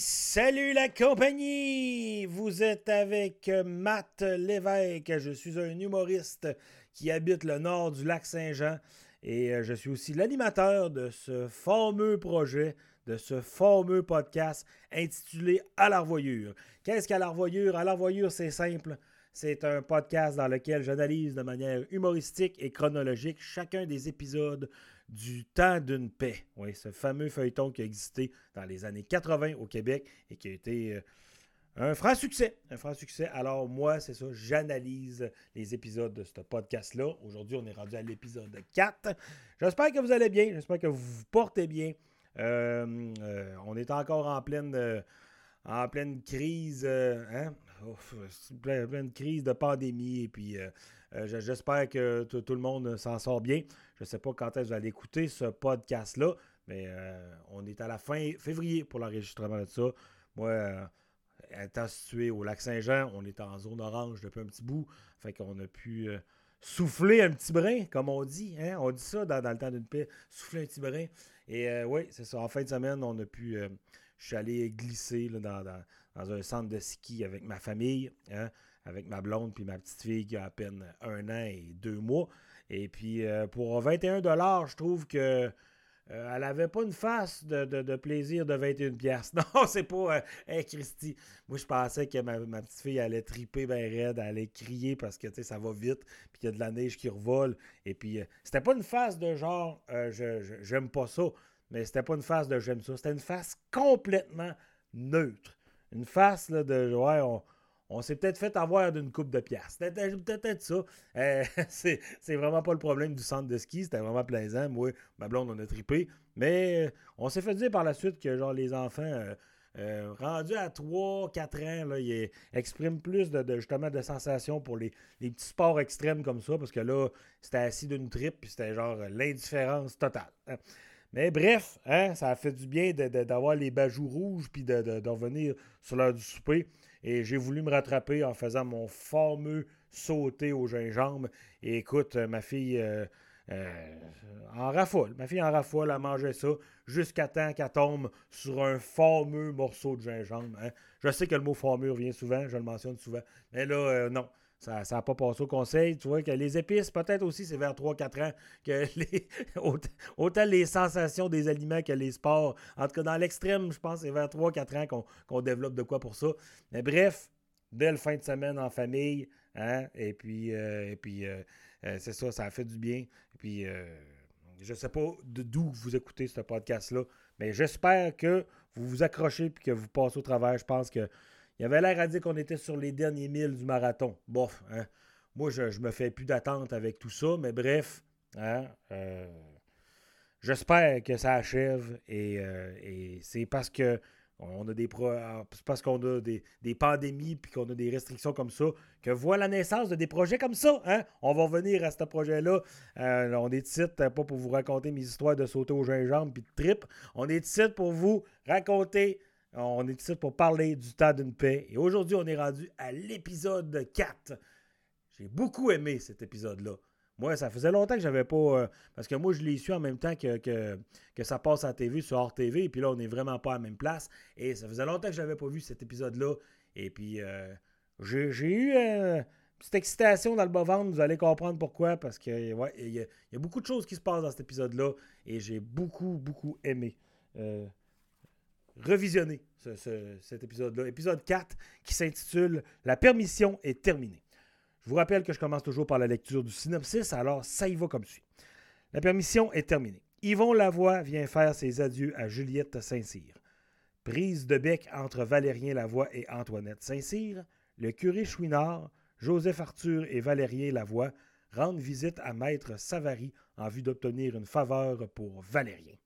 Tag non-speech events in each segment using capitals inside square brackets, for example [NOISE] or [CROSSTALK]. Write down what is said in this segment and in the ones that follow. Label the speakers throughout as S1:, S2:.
S1: Salut la compagnie! Vous êtes avec Matt Lévesque. Je suis un humoriste qui habite le nord du lac Saint-Jean et euh, je suis aussi l'animateur de ce fameux projet, de ce fameux podcast intitulé À l'arvoyure. Qu'est-ce qu'à l'arvoyure? À l'arvoyure, c'est simple. C'est un podcast dans lequel j'analyse de manière humoristique et chronologique chacun des épisodes du temps d'une paix. Oui, ce fameux feuilleton qui a existé dans les années 80 au Québec et qui a été euh, un franc succès. Un franc succès. Alors, moi, c'est ça, j'analyse les épisodes de ce podcast-là. Aujourd'hui, on est rendu à l'épisode 4. J'espère que vous allez bien. J'espère que vous vous portez bien. Euh, euh, on est encore en pleine, en pleine crise. Hein? Pleine, crise de pandémie. Et puis, j'espère que tout le monde s'en sort bien. Je ne sais pas quand est-ce que vous allez écouter ce podcast-là, mais euh, on est à la fin février pour l'enregistrement de ça. Moi, euh, étant situé au lac Saint-Jean, on est en zone orange depuis un petit bout. Fait qu'on a pu euh, souffler un petit brin, comme on dit. Hein? On dit ça dans, le temps d'une paix, souffler un petit brin. Et oui, c'est ça. En fin de semaine, on a pu. je suis allé glisser dans, un centre de ski avec ma famille, hein? avec ma blonde puis ma petite fille qui a à peine un an et deux mois. Et puis, euh, pour 21 je trouve que euh, elle avait pas une face de, plaisir de 21 pièces. [LAUGHS] Non, c'est pas euh, Christy. Moi, je pensais que ma, petite fille allait triper bien raide, allait crier parce que ça va vite, puis qu'il y a de la neige qui revole. Et puis, c'était pas une face de genre je, j'aime pas ça, mais c'était pas une face de j'aime ça. C'était une face complètement neutre. Une face là, de ouais, on, s'est peut-être fait avoir d'une coupe de pièces. Peut-être ça. Euh, [LAUGHS] c'est vraiment pas le problème du centre de ski. C'était vraiment plaisant. Moi, ma blonde, on a tripé. Mais euh, on s'est fait dire par la suite que genre les enfants euh, rendus à 3, 4 ans, là, ils expriment plus de, justement de sensations pour les, petits sports extrêmes comme ça. Parce que là, c'était assis d'une tripe, puis c'était genre l'indifférence totale. Mais bref, hein, ça a fait du bien d'avoir les bajoux rouges puis de, revenir sur l'heure du souper. Et j'ai voulu me rattraper en faisant mon fameux sauté au gingembre. Et écoute, euh, ma fille euh, euh, en raffole. Ma fille en raffole, elle mangeait ça jusqu'à temps qu'elle tombe sur un fameux morceau de gingembre. Hein. Je sais que le mot fameux revient souvent, je le mentionne souvent. Mais là, non. Ça n'a pas passé au conseil. Tu vois que les épices, peut-être aussi, c'est vers 3-4 ans que [LAUGHS] les, autant les sensations des aliments que les sports. En tout cas, dans l'extrême, je pense c'est vers 3-4 ans qu'on développe de quoi pour ça. Mais bref, belle fin de semaine en famille. Hein? Et puis, euh, et puis euh, euh, c'est ça, ça a fait du bien. Et puis, je ne sais pas d'où vous écoutez ce podcast-là, mais j'espère que vous vous accrochez et que vous passez au travers. Je pense que il avait l'air à dire qu'on était sur les derniers milles du marathon. Bof, hein. Moi, je, me fais plus d'attente avec tout ça, mais bref, hein, euh, j'espère que ça achève et, euh, c'est parce que on a des parce qu'on a des, pandémies puis qu'on a des restrictions comme ça que voit la naissance de des projets comme ça. Hein? On va revenir à ce projet-là. Euh, on est ici pas pour vous raconter mes histoires de sauter au gingembre puis de trip. On est ici pour vous raconter on est ici pour parler du temps d'une paix. Et aujourd'hui, on est rendu à l'épisode 4. J'ai beaucoup aimé cet épisode-là. Moi, ça faisait longtemps que j'avais pas. Euh, parce que moi, je l'ai su en même temps que, que, ça passe à la TV sur Hors TV. Et puis là, on n'est vraiment pas à la même place. Et ça faisait longtemps que je n'avais pas vu cet épisode-là. Et puis, euh, j'ai eu euh, petite excitation dans le bas-ventre. Vous allez comprendre pourquoi. Parce que, ouais, il y, a beaucoup de choses qui se passent dans cet épisode-là. Et j'ai beaucoup, beaucoup aimé revisionner cet épisode-là. Épisode 4 qui s'intitule La permission est terminée. Je vous rappelle que je commence toujours par la lecture du synopsis, alors ça y va comme suit. La permission est terminée. Yvon Lavoie vient faire ses adieux à Juliette Saint-Cyr. Prise de bec entre Valérien Lavoie et Antoinette Saint-Cyr, le curé Chouinard, Joseph Arthur et Valérien Lavoie rendent visite à Maître Savary en vue d'obtenir une faveur pour Valérien.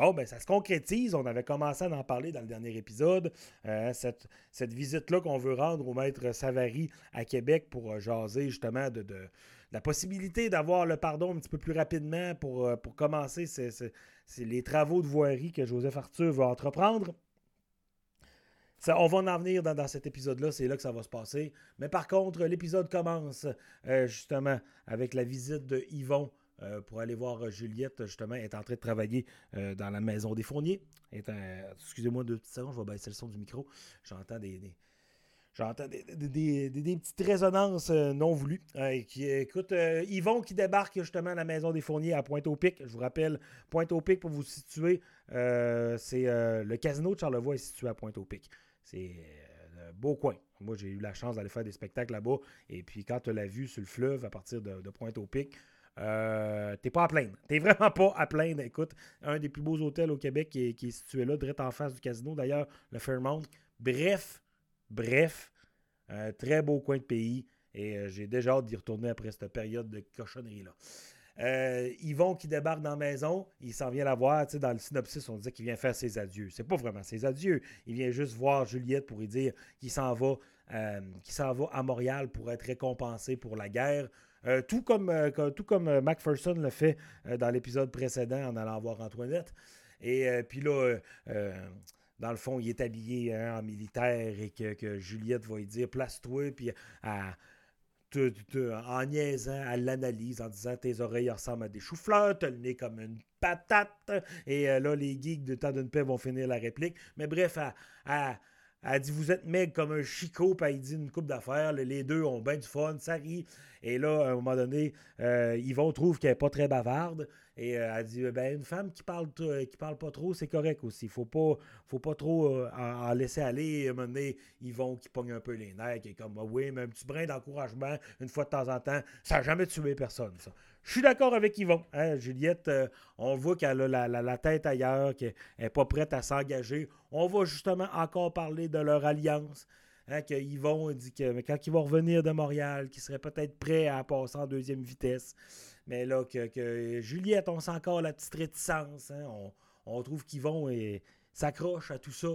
S1: Bon, ben ça se concrétise. On avait commencé à en parler dans le dernier épisode. Euh, cette, visite-là qu'on veut rendre au maître Savary à Québec pour euh, jaser justement de, la possibilité d'avoir le pardon un petit peu plus rapidement pour, euh, pour commencer les travaux de voirie que Joseph Arthur veut entreprendre. On va en venir dans, cet épisode-là, c'est là que ça va se passer. Mais par contre, l'épisode commence justement avec la visite de Yvon pour aller voir Juliette, justement, est en train de travailler dans la maison des fourniers. Excusez-moi deux petites secondes, je vais baisser le son du micro. J'entends des, J'entends des, petites résonances non voulues. qui, écoute, Yvon qui débarque justement à la maison des fourniers à Pointe-au-Pic. Je vous rappelle, Pointe-au-Pic, pour vous situer, c'est le casino de Charlevoix est situé à Pointe-au-Pic. C'est un beau coin. Moi, j'ai eu la chance d'aller faire des spectacles là-bas. Et puis, quand tu l'as vu sur le fleuve à partir de, Pointe-au-Pic, euh, t'es pas à plaindre. T'es vraiment pas à plaindre. Écoute, un des plus beaux hôtels au Québec qui est, situé là, direct en face du casino, d'ailleurs, le Fairmont. Bref, bref, un très beau coin de pays. Et euh, j'ai déjà hâte d'y retourner après cette période de cochonnerie-là. Euh, Yvon qui débarque dans la maison, il s'en vient la voir. Dans le synopsis, on disait qu'il vient faire ses adieux. C'est pas vraiment ses adieux. Il vient juste voir Juliette pour lui dire qu'il s'en va, euh, s'en va à Montréal pour être récompensé pour la guerre. Euh, tout comme, tout comme Macpherson le fait dans l'épisode précédent en allant voir Antoinette. Et puis là, dans le fond, il est habillé hein, en militaire et que, Juliette va lui dire place-toi, puis à en niaisant à l'analyse, en disant tes oreilles ressemblent à des choux-fleurs, t'as le nez comme une patate, et euh, là, les geeks de temps d'une paix vont finir la réplique. Mais bref, elle, dit Vous êtes mec comme un chicot, puis elle dit une coupe d'affaires. Les deux ont bien du fun, ça rit. Et là, à un moment donné, euh, Yvon trouve qu'elle n'est pas très bavarde. Et euh, elle dit ben, une femme qui parle, qui parle pas trop, c'est correct aussi. Faut pas, faut pas trop euh, en, laisser aller. À un moment donné, Yvon qui pogne un peu les nerfs, qui est comme oui, mais un petit brin d'encouragement, une fois de temps en temps, ça n'a jamais tué personne, ça. Je suis d'accord avec Yvon. Hein, Juliette, euh, on voit qu'elle a la, tête ailleurs, qu'elle n'est pas prête à s'engager. On va justement encore parler de leur alliance. Hein, Yvon dit que quand il va revenir de Montréal, qu'il serait peut-être prêt à passer en deuxième vitesse. Mais là, que, Juliette, on sent encore la petite réticence. Hein. On, trouve qu'Yvon s'accroche à tout ça.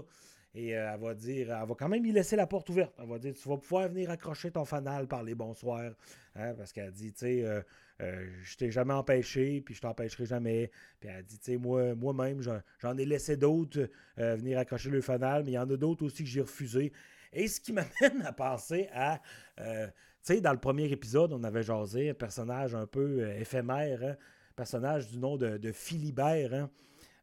S1: Et euh, elle va dire, elle va quand même y laisser la porte ouverte. Elle va dire, tu vas pouvoir venir accrocher ton fanal par les bonsoirs. Parce qu'elle dit, tu sais, euh, euh, je t'ai jamais empêché, puis je t'empêcherai jamais. Puis elle dit, tu sais, moi, moi-même, j'en ai laissé d'autres venir accrocher le fanal, mais il y en a d'autres aussi que j'ai refusé. Et ce qui [LAUGHS] m'amène à penser à. Euh, tu sais, dans le premier épisode, on avait jasé un personnage un peu euh, éphémère, un hein, personnage du nom de, Philibert, hein,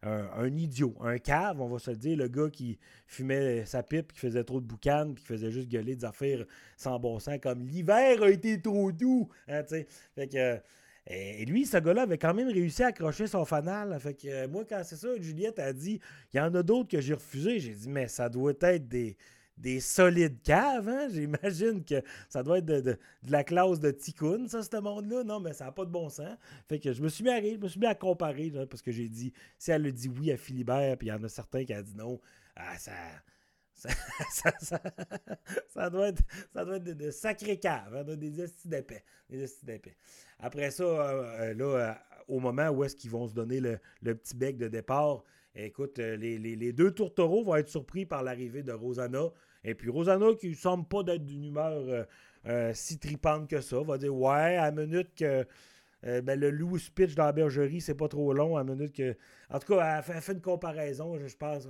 S1: un, idiot, un cave, on va se le dire, le gars qui fumait sa pipe, qui faisait trop de boucan, puis qui faisait juste gueuler des affaires sans bon sens, comme l'hiver a été trop doux. Hein, fait que. Et lui, ce gars-là avait quand même réussi à accrocher son fanal. Fait que moi, quand c'est ça, Juliette a dit il y en a d'autres que j'ai refusé. J'ai dit, mais ça doit être des, des solides caves, hein? [LAUGHS] J'imagine que ça doit être de, la classe de Tikkun, ça, ce monde-là. Non, mais ça n'a pas de bon sens. Fait que je me suis mis à je me suis mis à comparer, parce que j'ai dit, si elle a dit oui à Philibert, puis il y en a certains qui ont dit non, ah, ça, [LAUGHS] ça, doit être, ça doit être de, sacrés caves, hein, des estis d'épais. Après ça, euh, euh, là, euh, au moment où est-ce qu'ils vont se donner le, le, petit bec de départ, écoute, les, deux tourtereaux vont être surpris par l'arrivée de Rosanna. Et puis Rosanna, qui ne semble pas d'être d'une humeur si tripante que ça, va dire Ouais, à minute que. Ben, le loup pitch dans la bergerie, c'est pas trop long. À minute que. En tout cas, elle fait, une comparaison, je pense.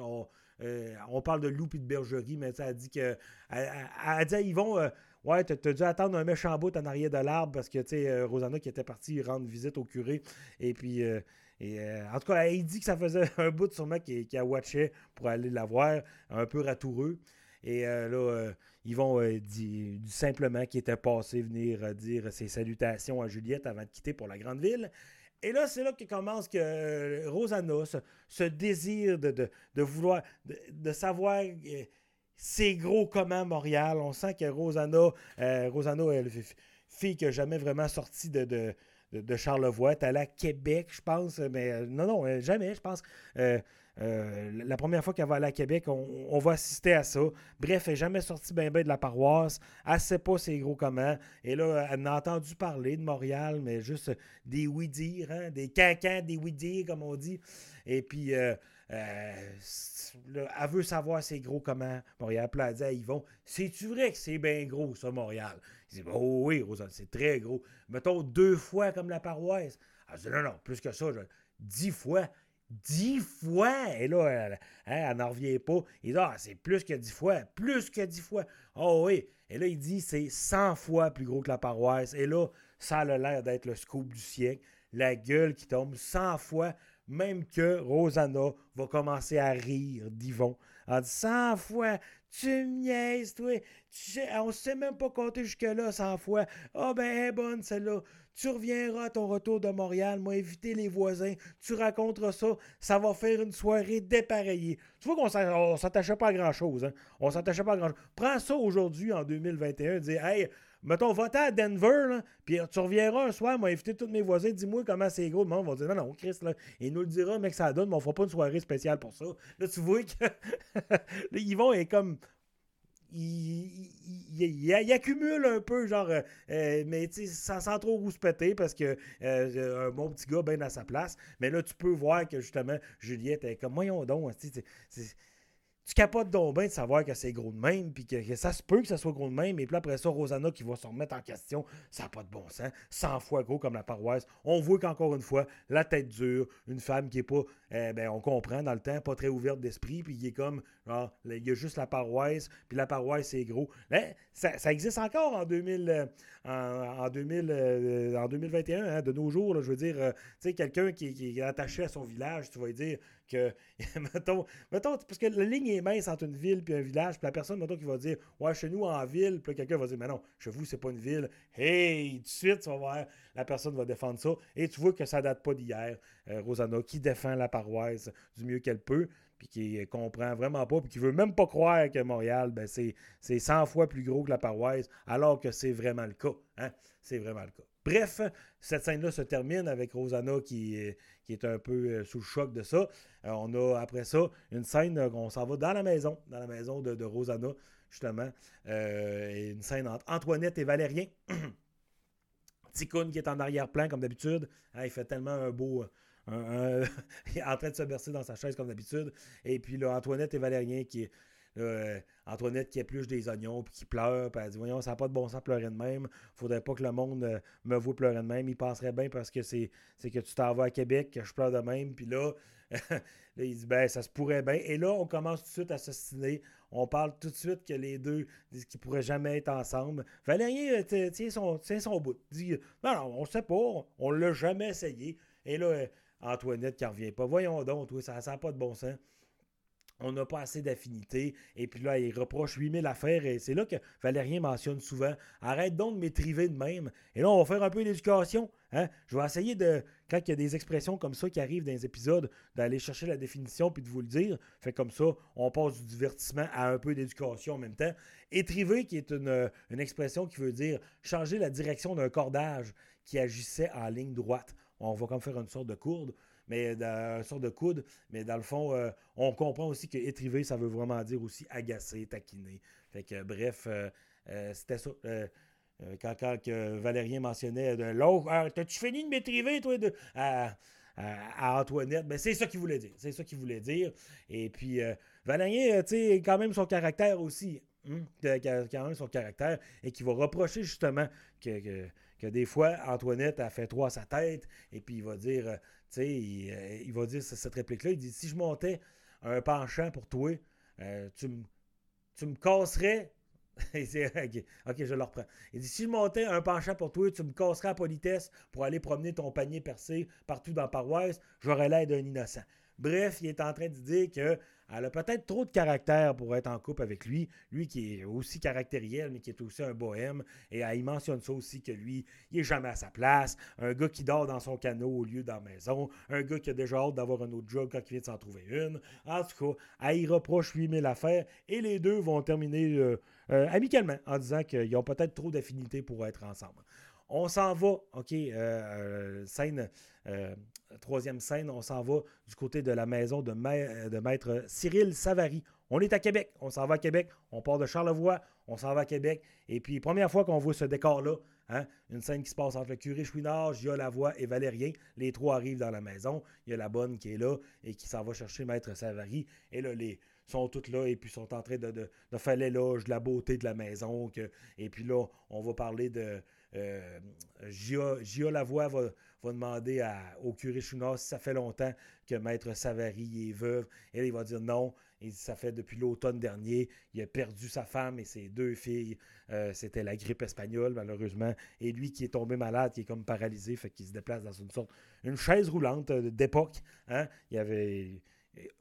S1: Euh, on parle de loup et de bergerie, mais ça a dit que. Elle, dit à Yvon euh, Ouais, t'as dû attendre un méchant bout en arrière de l'arbre parce que, tu sais, euh, Rosanna qui était partie rendre visite au curé. Et puis. En tout cas, elle dit que ça faisait [LAUGHS] un bout sûrement qui, qui a watché pour aller la voir, un peu ratoureux. Et là, Yvon dit, dit, simplement qu'il était passé venir dire ses salutations à Juliette avant de quitter pour la grande ville. Et là, c'est là que commence que euh, Rosanna, ce, désir de, vouloir, de, savoir euh, c'est gros comment Montréal. On sent que Rosanna, euh, Rosanna, elle, fille qui n'a jamais vraiment sorti de, de, Charlevoix, allée à Québec, je pense, mais non, non, jamais, je pense. Euh, la première fois qu'elle va à Québec, on, va assister à ça. Bref, elle n'est jamais sortie bien bien de la paroisse. Elle ne sait pas c'est gros comment. Et là, elle a entendu parler de Montréal, mais juste des oui-dire, hein, des cancans, des oui-dire, comme on dit. Et puis, euh, euh, elle veut savoir c'est gros comment Montréal. Puis elle dit à Yvon, c'est-tu vrai que c'est bien gros, ça, Montréal? Il dit, oh oui, Rosanne, c'est très gros. Mettons deux fois comme la paroisse. Elle dit, non, non, plus que ça, dix fois dix fois? Et là, elle, hein, n'en revient pas. Il dit, ah, c'est plus que dix fois. Plus que dix fois. Oh oui. Et là, il dit, c'est 100 fois plus gros que la paroisse. Et là, ça a l'air d'être le scoop du siècle. la gueule qui tombe 100 fois, même que Rosanna va commencer à rire d'Yvon. En dit 100 fois, tu me niaises, toi. On ne sait même pas compter jusque-là 100 fois. Ah oh, ben, bonne celle-là. Tu reviendras à ton retour de Montréal, moi éviter les voisins, tu raconteras ça, ça va faire une soirée dépareillée. Tu vois qu'on s'attachait pas à grand-chose, hein? On s'attachait pas à grand-chose. Prends ça aujourd'hui, en 2021, dis Hey, mettons, va à Denver, là, puis tu reviendras un soir, moi inviter tous mes voisins, dis-moi comment c'est gros. Le monde va dire Non, non, Chris, là, il nous le dira, mec, ça donne, mais on fera pas une soirée spéciale pour ça. Là, tu vois que. [LAUGHS] Yvon est comme il, accumule un peu, genre, euh, euh, mais sans, sans trop rouspéter parce que euh, un bon petit gars bien à sa place. Mais là, tu peux voir que justement, Juliette est comme, voyons donc, tu capotes donc bien de savoir que c'est gros de même, puis que, ça se peut que ça soit gros de même, et puis après ça, Rosanna qui va se remettre en question, ça n'a pas de bon sens, 100 fois gros comme la paroisse. On voit qu'encore une fois, la tête dure, une femme qui est pas, eh ben, on comprend dans le temps, pas très ouverte d'esprit, puis il est comme, genre, il y a juste la paroisse, puis la paroisse c'est gros. Mais ça, existe encore en 2000, euh, en, 2000, euh, en 2021, hein, de nos jours, je veux dire, euh, tu sais, quelqu'un qui, qui, est attaché à son village, tu vas dire, [LAUGHS] mettons, mettons, parce que la ligne est mince entre une ville et un village, puis la personne, mettons, qui va dire, ouais, chez nous en ville, puis quelqu'un va dire, mais non, chez vous, c'est pas une ville. Hey, tout de suite, tu vas voir, la personne va défendre ça. Et tu vois que ça date pas d'hier. Euh, Rosanna, qui défend la paroisse du mieux qu'elle peut, puis qui comprend vraiment pas, puis qui veut même pas croire que Montréal, ben, c'est 100 fois plus gros que la paroisse, alors que c'est vraiment le cas. Hein? C'est vraiment le cas. Bref, cette scène-là se termine avec Rosanna qui, qui est un peu euh, sous le choc de ça. Euh, on a après ça une scène, euh, on s'en va dans la maison, dans la maison de, Rosanna, justement. une scène entre Antoinette et Valérien. [CLEARS THROAT] Ticoun qui est en arrière-plan comme d'habitude. Il fait tellement un beau. [LAUGHS] il est en train de se bercer dans sa chaise comme d'habitude. Et puis là, Antoinette et Valérien qui euh, Antoinette qui épluche des oignons puis qui pleure, puis elle dit Voyons, ça n'a pas de bon sens pleurer de même. Faudrait pas que le monde euh, me voit pleurer de même. Il passerait bien parce que c'est que tu t'en vas à Québec, que je pleure de même. Puis [LAUGHS] là, il dit Ben, ça se pourrait bien. Et là, on commence tout de suite à s'ostiner. On parle tout de suite que les deux disent qu'ils pourraient jamais être ensemble. Valérien euh, tient son, tient son bout. Dit Non, non, on sait pas. On l'a jamais essayé. Et là, Antoinette qui revient pas. Voyons donc, ça n'a pas de bon sens on n'a pas assez d'affinité. Et puis là, il reproche 8000 affaires. Et c'est là que Valérien mentionne souvent arrête donc de m'étriver de même. Et là, on va faire un peu d'éducation. Hein? Je vais essayer de, quand il y a des expressions comme ça qui arrivent dans les épisodes, d'aller chercher la définition puis de vous le dire. Fait comme ça, on passe du divertissement à un peu d'éducation en même temps. Étriver, qui est une, une expression qui veut dire changer la direction d'un cordage qui agissait en ligne droite. On va comme faire une sorte de courde mais dans un sort de coude. Mais dans le fond, euh, on comprend aussi que étriver, ça veut vraiment dire aussi agacer, taquiner. Fait que bref, euh, euh, c'était ça. quand, Valérien mentionnait de l'autre, ah, t'as-tu fini de m'étriver, toi, de, à, Antoinette? Ben, c'est ça qu'il voulait dire. C'est ça qu'il voulait dire. Et puis, Valérien, tu sais, quand même son caractère aussi. Hein, quand même son caractère et qui va reprocher justement que, que, des fois Antoinette a fait trois à sa tête et puis il va dire sais, euh, il, va dire cette réplique-là, il dit, si je montais un penchant pour toi, euh, tu, me, tu me casserais [LAUGHS] ok, je le reprends. Il dit Si je montais un penchant pour toi, tu me casserais à politesse pour aller promener ton panier percé partout dans la paroisse, j'aurais l'air d'un innocent. Bref, il est en train de dire que elle a peut-être trop de caractère pour être en couple avec lui. Lui qui est aussi caractériel, mais qui est aussi un bohème. Et elle mentionne ça aussi que lui, il est jamais à sa place. Un gars qui dort dans son canot au lieu dans maison. Un gars qui a déjà hâte d'avoir un autre job quand il vient de s'en trouver une. En tout cas, elle y reproche 8000 affaires. Et les deux vont terminer euh, euh, amicalement en disant qu'ils ont peut-être trop d'affinités pour être ensemble. On s'en va, OK, euh, scène euh, troisième scène, on s'en va du côté de la maison de, maître Cyril Savary. On est à Québec, on s'en va à Québec, on part de Charlevoix, on s'en va à Québec. Et puis, première fois qu'on voit ce décor-là, hein, une scène qui se passe entre le curé Chouinard, Gia Lavoie et Valérien. Les trois arrivent dans la maison. Il y a la bonne qui est là et qui s'en va chercher maître Savary. Et là, les, sont toutes là et puis sont en train de faire l'éloge de la beauté de la maison. et puis là, on va parler de. Euh, Gia, Lavoie va, demander au curé Chouinard si ça fait longtemps que Maître Savary est veuve. Et il va dire non. Dit ça fait depuis l'automne dernier. Il a perdu sa femme et ses deux filles. Euh, c'était la grippe espagnole, malheureusement. Et lui qui est tombé malade, qui est comme paralysé, fait qu'il se déplace dans une sorte. une chaise roulante euh, d'époque. Hein? Il avait.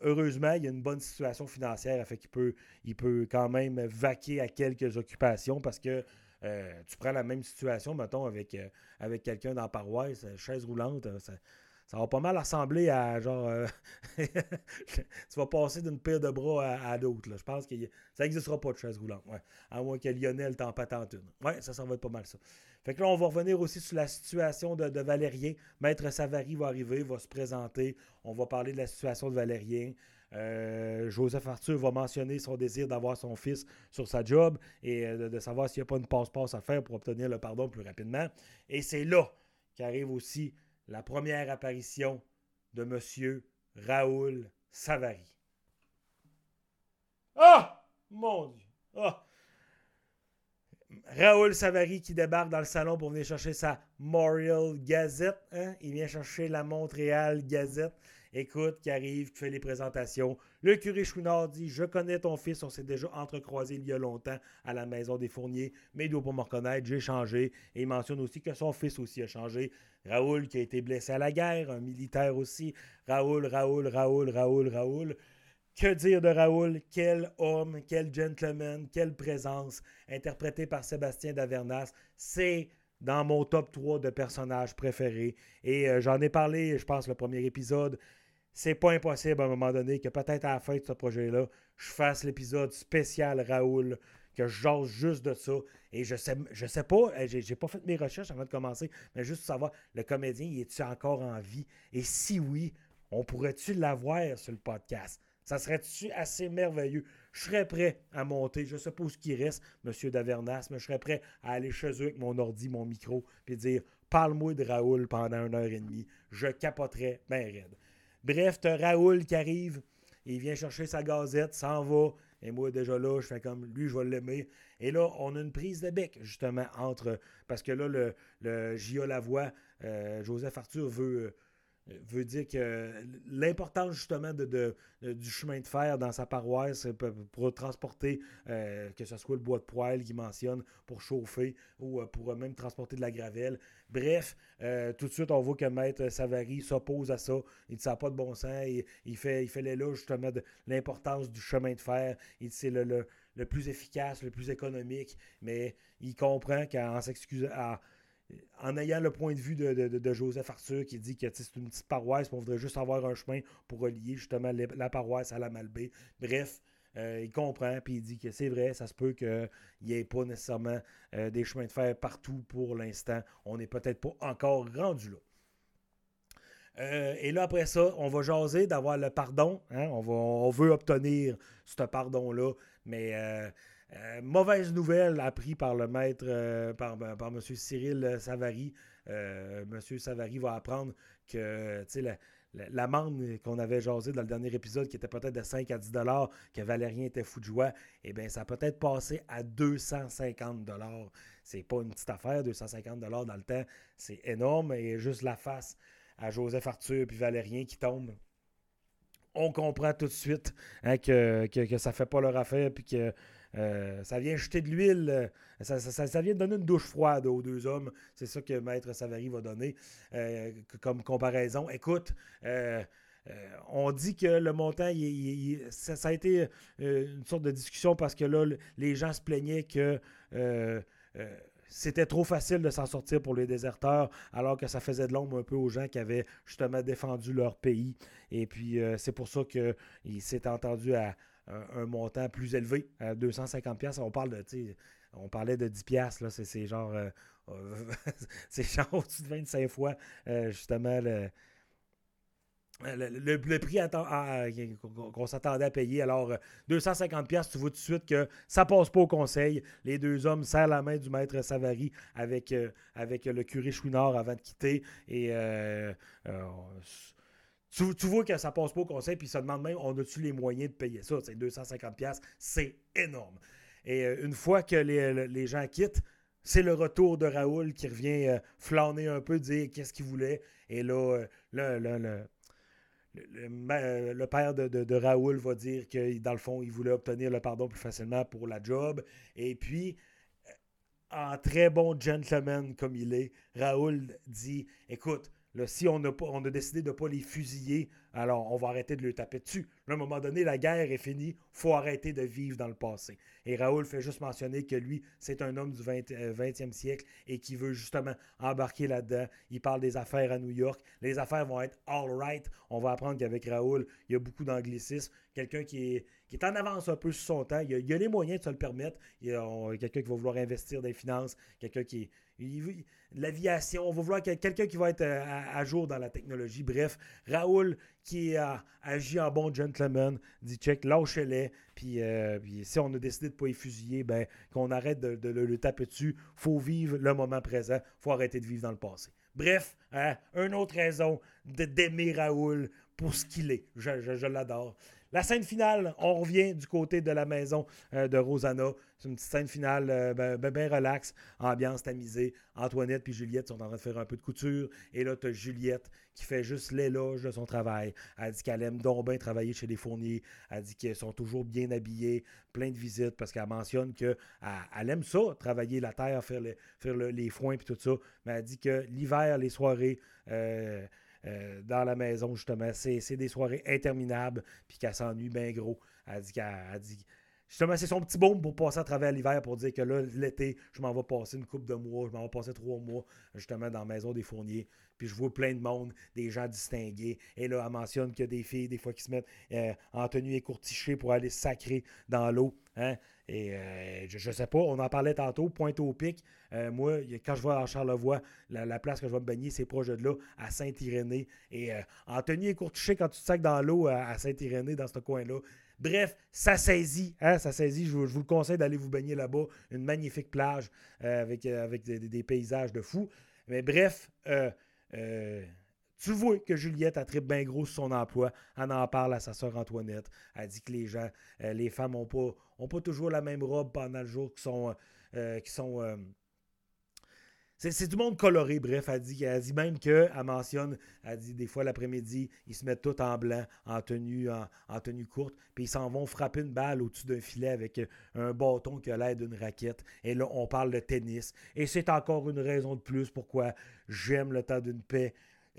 S1: Heureusement, il y a une bonne situation financière, fait qu'il peut, il peut quand même vaquer à quelques occupations parce que euh, tu prends la même situation, mettons, avec, avec quelqu'un dans la paroisse, chaise roulante, ça, va pas mal ressembler à genre. Euh, [LAUGHS] tu vas passer d'une paire de bras à, l'autre. Je pense que ça n'existera pas de chaise roulante. Ouais. À moins que Lionel t'en patente une. Ouais, ça, ça va être pas mal ça. Fait que là, on va revenir aussi sur la situation de, Valérien. Maître Savary va arriver, va se présenter. On va parler de la situation de Valérien. Euh, Joseph Arthur va mentionner son désir d'avoir son fils sur sa job et euh, de, savoir s'il n'y a pas une passe-passe à faire pour obtenir le pardon plus rapidement. Et c'est là qu'arrive aussi la première apparition de M. Raoul Savary. Ah! Mon Dieu! Ah! Raoul Savary qui débarque dans le salon pour venir chercher sa Montreal Gazette. Hein? Il vient chercher la Montréal Gazette écoute, qui arrive, qui fait les présentations. Le curé Chouinard dit Je connais ton fils, on s'est déjà entrecroisé il y a longtemps à la maison des Fourniers, mais il doit pas me reconnaître, j'ai changé. Et il mentionne aussi que son fils aussi a changé. Raoul qui a été blessé à la guerre, un militaire aussi. Raoul, Raoul, Raoul, Raoul, Raoul. Que dire de Raoul? Quel homme, quel gentleman, quelle présence, interprété par Sébastien Davernas. C'est dans mon top 3 de personnages préférés. Et euh, j'en ai parlé, je pense, le premier épisode c'est pas impossible à un moment donné que peut-être à la fin de ce projet-là, je fasse l'épisode spécial Raoul, que je jase juste de ça. Et je sais, je sais pas, euh, j'ai, pas fait mes recherches avant de commencer, mais juste savoir, le comédien, il est-tu encore en vie? Et si oui, on pourrait-tu l'avoir sur le podcast? Ça serait-tu assez merveilleux? Je serais prêt à monter, je sais pas où reste, Monsieur Davernas, mais je serais prêt à aller chez eux avec mon ordi, mon micro, puis dire Parle-moi de Raoul pendant une heure et demie. Je capoterais ben raide. Bref, tu Raoul qui arrive, il vient chercher sa gazette, s'en va. Et moi, déjà là, je fais comme lui, je vais l'aimer. Et là, on a une prise de bec, justement, entre. Parce que là, le, le. Lavoie, euh, Joseph Arthur veut veut dire que l'importance justement de, du chemin de fer dans sa paroisse pour transporter, euh, que ce soit le bois de poêle qu'il mentionne, pour chauffer ou euh, pour même transporter de la gravelle. Bref, euh, tout de suite, on voit que Maître Savary s'oppose à ça. Il dit ça pas de bon sens. Il, fait, il fait l'éloge justement de l'importance du chemin de fer. Il dit c'est le, le, plus efficace, le plus économique, mais il comprend qu'en s'excusant en ayant le point de vue de, Joseph Arthur qui dit que c'est une petite paroisse, qu'on voudrait juste avoir un chemin pour relier justement la paroisse à la Malbaie. Bref, euh, il comprend, puis il dit que c'est vrai, ça se peut qu'il n'y ait pas nécessairement euh, des chemins de fer partout pour l'instant. On n'est peut-être pas encore rendu là. Euh, et là, après ça, on va jaser d'avoir le pardon. Hein. On, on veut obtenir ce pardon-là, mais euh, mauvaise nouvelle apprise par le maître, euh, par, ben, par, M. Cyril Savary. Euh, M. Savary va apprendre que l'amende qu'on avait jasé dans le dernier épisode, qui était peut-être de 5 à 10 que Valérien était fou de joie, eh bien, ça peut-être passé à 250 C'est pas une petite affaire, 250 dans le temps, c'est énorme. Et juste la face à Joseph Arthur puis Valérien qui tombe on comprend tout de suite hein, que, que, que, ça fait pas leur affaire puis que euh, ça vient jeter de l'huile, euh, ça, vient donner une douche froide aux deux hommes. C'est ça que Maître Savary va donner euh, comme comparaison. Écoute, on dit que le montant, ça, a été une sorte de discussion parce que là, les gens se plaignaient que c'était trop facile de s'en sortir pour les déserteurs, alors que ça faisait de l'ombre un peu aux gens qui avaient justement défendu leur pays. Et puis, c'est pour ça qu'il s'est entendu à, un, montant plus élevé, à 250$. On parle de, on parlait de 10$, là, c'est, genre, euh, [LAUGHS] genre au-dessus de 25 fois, euh, justement, le, le, prix qu'on s'attendait à payer. Alors, 250$, tu vois tout de suite que ça passe pas au conseil. Les deux hommes serrent la main du maître Savary avec, euh, avec le curé Chouinard avant de quitter. Et tu, vois que ça passe pas au conseil, puis ça demande même on a-tu les moyens de payer ça? C'est 250$, c'est énorme. Et euh, une fois que les, gens quittent, c'est le retour de Raoul qui revient euh, flâner un peu, dire qu'est-ce qu'il voulait. Et là, euh, le, père de, Raoul va dire que, dans le fond, il voulait obtenir le pardon plus facilement pour la job. Et puis, en très bon gentleman comme il est, Raoul dit Écoute, si on a, a décidé de ne pas les fusiller, alors on va arrêter de le taper dessus. À un moment donné, la guerre est finie, faut arrêter de vivre dans le passé. Et Raoul fait juste mentionner que lui, c'est un homme du 20, e euh, siècle et qui veut justement embarquer là-dedans. Il parle des affaires à New York. Les affaires vont être all right. On va apprendre qu'avec Raoul, il y a beaucoup d'anglicisme. Quelqu'un qui est, qui est en avance un peu sur son temps. Il y a, les moyens de se le permettre. Il y a quelqu'un qui va vouloir investir dans les finances. Quelqu'un qui est l'aviation. On va vouloir quelqu'un qui va être euh, à, jour dans la technologie. Bref, Raoul qui a agi en bon gentleman, dit check, lâchez-les. Puis, euh, puis, si on a décidé de ne pas y fusiller, ben, qu'on arrête de, le, taper dessus. faut vivre le moment présent. faut arrêter de vivre dans le passé. Bref, hein, une autre raison d'aimer Raoul pour ce qu'il est. je l'adore. La scène finale, on revient du côté de la maison euh, de Rosanna. C'est une petite scène finale euh, ben, ben, ben, relax, ambiance tamisée. Antoinette et Juliette sont en train de faire un peu de couture. Et là, tu as Juliette qui fait juste l'éloge de son travail. Elle dit qu'elle aime donc bien travailler chez les fourniers. Elle dit qu'ils sont toujours bien habillés, plein de visites, parce qu'elle mentionne qu'elle elle aime ça, travailler la terre, faire, les foins et tout ça. Mais elle dit que l'hiver, les soirées... Euh, euh, dans la maison, justement. C'est des soirées interminables, puis qu'elle s'ennuie bien gros. Elle dit qu'elle dit. Justement, c'est son petit bombe pour passer à travers l'hiver pour dire que là, l'été, je m'en vais passer une coupe de mois, je m'en vais passer trois mois, justement, dans la maison des fourniers. Puis je vois plein de monde, des gens distingués. Et là, elle mentionne qu'il y a des filles, des fois, qui se mettent euh, en tenue écourtichée pour aller sacrer dans l'eau. Hein? Et euh, je, ne sais pas, on en parlait tantôt, pointe au pic. Euh, moi, quand je vais à Charlevoix, la, place que je vais me baigner, c'est proche de là, à Saint-Irénée. Et euh, en tenue écourtichée, quand tu te sacs dans l'eau à, Saint-Irénée, dans ce coin-là, Bref, ça saisit, hein, ça saisit. Je, vous le conseille d'aller vous baigner là-bas. Une magnifique plage avec, des, paysages de fou. Mais bref, tu vois que Juliette a très bien gros sur son emploi. Elle en parle à sa soeur Antoinette. Elle dit que les gens, euh, les femmes n'ont pas, ont pas toujours la même robe pendant le jour qui sont. Euh, sont euh, c'est du monde coloré, bref. Elle dit, elle dit même qu'elle mentionne, elle dit des fois l'après-midi, ils se mettent tous en blanc, en tenue, en, tenue courte, puis ils s'en vont frapper une balle au-dessus d'un filet avec un bâton qui a l'air d'une raquette. Et là, on parle de tennis. Et c'est encore une raison de plus pourquoi j'aime le temps d'une paix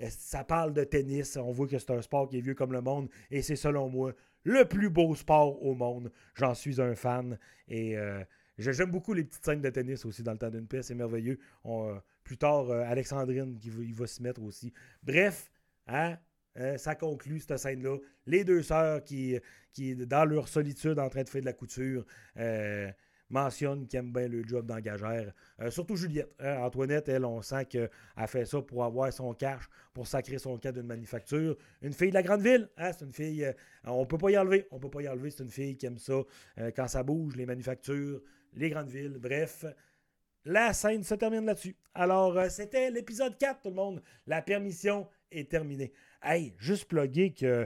S1: ça parle de tennis. On voit que c'est un sport qui est vieux comme le monde. Et c'est selon moi le plus beau sport au monde. J'en suis un fan. Et euh, j'aime beaucoup les petites scènes de tennis aussi dans le temps d'une paix. C'est merveilleux. Euh, plus tard, euh, Alexandrine qui va, il va s'y mettre aussi. Bref, hein, ça conclut cette scène-là. Les deux sœurs qui, dans leur solitude, en train de faire de la couture, mentionne qu'elle aime bien le job d'engagère. Euh, surtout Juliette. Hein. Antoinette, elle, on sent qu'elle fait ça pour avoir son cash, pour sacrer son cas d'une manufacture. Une fille de la grande ville, hein, c'est une fille, euh, on peut pas y enlever, on peut pas y enlever, c'est une fille qui aime ça euh, quand ça bouge, les manufactures, les grandes villes, bref. La scène se termine là-dessus. Alors, c'était l'épisode 4, tout le monde. La permission est terminée. Hey, juste plugger que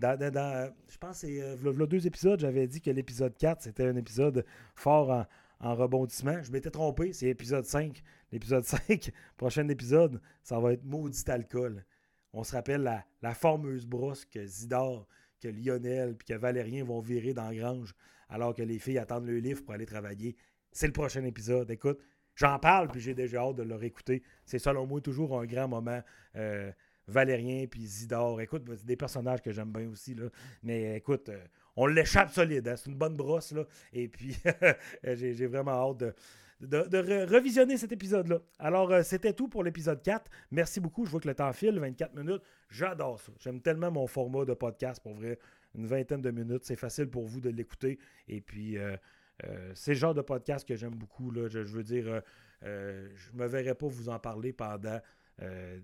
S1: je pense que c'est euh, deux épisodes, j'avais dit que l'épisode 4, c'était un épisode fort en, rebondissement. Je m'étais trompé, c'est l'épisode 5. L'épisode 5, prochain épisode, ça va être maudit alcool. On se rappelle la, la fameuse brosse que Zidore, que Lionel puis que Valérien vont virer dans grange alors que les filles attendent le livre pour aller travailler. C'est le prochain épisode. Écoute, j'en parle puis j'ai déjà hâte de le réécouter. C'est selon moi toujours un grand moment. Euh, Valérien puis Zidore. Écoute, c'est des personnages que j'aime bien aussi. Mais écoute, euh, on l'échappe solide. Hein. C'est une bonne brosse. Et puis, [LAUGHS] j'ai vraiment hâte de, revisionner cet épisode-là. Alors, euh, c'était tout pour l'épisode 4. Merci beaucoup. Je vois que le temps file, 24 minutes. J'adore ça. J'aime tellement mon format de podcast, pour vrai. Une vingtaine de minutes. C'est facile pour vous de l'écouter. Et puis, euh, c'est le genre de podcast que j'aime beaucoup. Je, veux dire, je ne me verrais pas vous en parler pendant euh,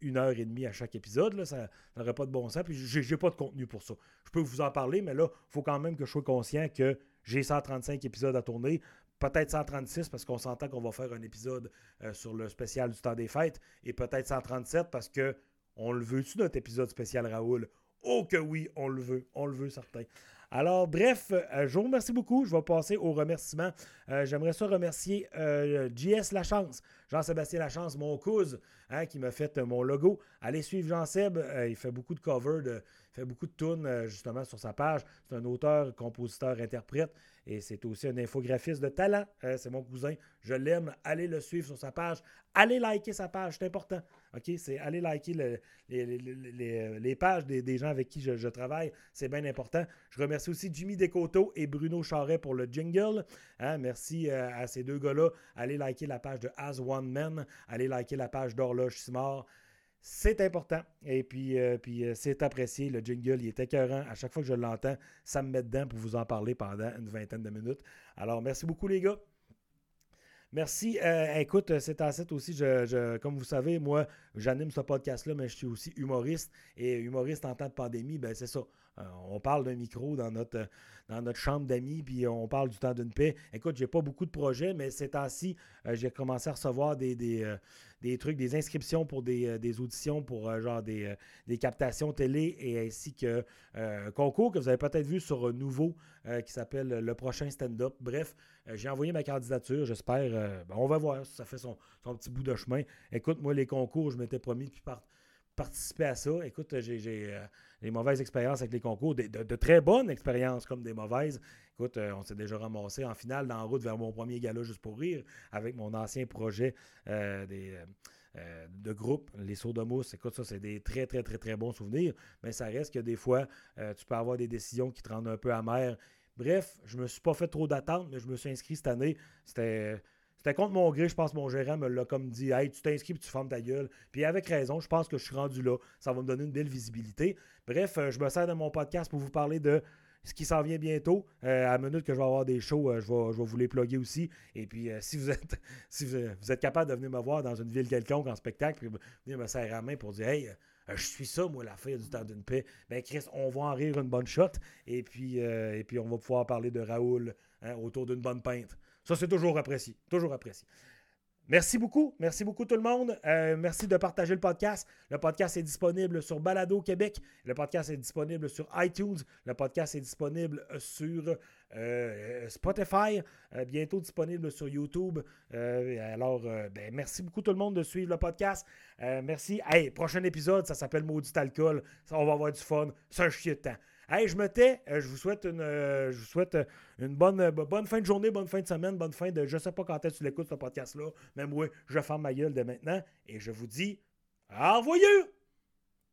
S1: une heure et demie à chaque épisode. Là, ça n'aurait pas de bon sens. Puis j'ai pas de contenu pour ça. Je peux vous en parler, mais là, il faut quand même que je sois conscient que j'ai 135 épisodes à tourner. Peut-être 136 parce qu'on s'entend qu'on va faire un épisode euh, sur le spécial du temps des fêtes. Et peut-être 137 parce que on le veut-tu notre épisode spécial Raoul? Oh que oui, on le veut. On le veut, certain. Alors, bref, euh, je vous remercie beaucoup. Je vais passer aux remerciements. Euh, j'aimerais ça remercier euh, JS Lachance, Jean-Sébastien Lachance, mon cousin, hein, qui m'a fait mon logo. Allez suivre Jean-Seb. il fait beaucoup de covers, il fait beaucoup de tunes justement sur sa page. C'est un auteur, compositeur, interprète. Et c'est aussi un infographiste de talent. c'est mon cousin. Je l'aime. Allez le suivre sur sa page. Allez liker sa page. C'est important. OK? C'est aller liker les, pages des, gens avec qui je, travaille. C'est bien important. Je remercie aussi Jimmy Descoteaux et Bruno Charret pour le jingle. Hein? Merci euh, à ces deux gars-là. Allez liker la page de As One Man. Allez liker la page d'Horloge Simard. C'est important. Et puis, euh, puis euh, c'est apprécié. Le jingle, il est écœurant. À chaque fois que je l'entends, ça me met dedans pour vous en parler pendant une vingtaine de minutes. Alors, merci beaucoup, les gars. Merci. Euh, écoute, c'est à aussi, je, comme vous savez, moi, j'anime ce podcast-là, mais je suis aussi humoriste. Et humoriste en temps de pandémie, ben c'est ça. Euh, on parle d'un micro dans notre, dans notre chambre d'amis, puis on parle du temps d'une paix. Écoute, j'ai pas beaucoup de projets, mais ces temps-ci, euh, j'ai commencé à recevoir des, des, trucs, des inscriptions pour des, auditions, pour genre des, captations télé et ainsi que un concours que vous avez peut-être vu sur Nouveau qui s'appelle Le prochain stand-up. Bref, j'ai envoyé ma candidature. J'espère. Ben, on va voir si ça fait son, son, petit bout de chemin. Écoute, moi, les concours, je m'étais promis de participer à ça. Écoute, j'ai des mauvaises expériences avec les concours, de, très bonnes expériences comme des mauvaises. Écoute, euh, on s'est déjà ramassé en finale dans la route vers mon premier gala juste pour rire avec mon ancien projet euh, euh, de groupe, les sauts de mousse. Écoute, ça, c'est des très, très, très, très bons souvenirs. Mais ça reste que des fois, tu peux avoir des décisions qui te rendent un peu amer. Bref, je me suis pas fait trop d'attente, mais je me suis inscrit cette année. C'était c'était contre mon gré, je pense que mon gérant me l'a comme dit Hey, tu t'inscris et tu fermes ta gueule. Puis avec raison, je pense que je suis rendu là. Ça va me donner une belle visibilité. Bref, euh, je me sers de mon podcast pour vous parler de ce qui s'en vient bientôt. Euh, à la minute que je vais avoir des shows, euh, je, vais, je, vais, vous les plugger aussi. Et puis, si, vous êtes, [LAUGHS] si vous, êtes capable de venir me voir dans une ville quelconque en spectacle, puis venir me serrer la main pour dire Hey, je suis ça, moi, la fin du temps d'une paix. Ben, Chris, on va en rire une bonne shot. Et puis, et puis on va pouvoir parler de Raoul hein, autour d'une bonne pinte. Ça, c'est toujours apprécié. Toujours apprécié. Merci beaucoup. Merci beaucoup tout le monde. Euh, merci de partager le podcast. Le podcast est disponible sur Balado Québec. Le podcast est disponible sur iTunes. Le podcast est disponible sur euh, Spotify. Euh, bientôt disponible sur YouTube. alors, ben, merci beaucoup tout le monde de suivre le podcast. merci. Hey, prochain épisode, ça s'appelle Maudit Alcool. on va avoir du fun. C'est un chier de temps. Hey, je me tais. Euh, je vous souhaite une, euh, euh, bonne, bonne fin de journée, bonne fin de semaine, bonne fin de. Je sais pas quand est-ce que tu l'écoutes, ce podcast-là. Même oui, je ferme ma gueule de maintenant. Et je vous dis, au revoir!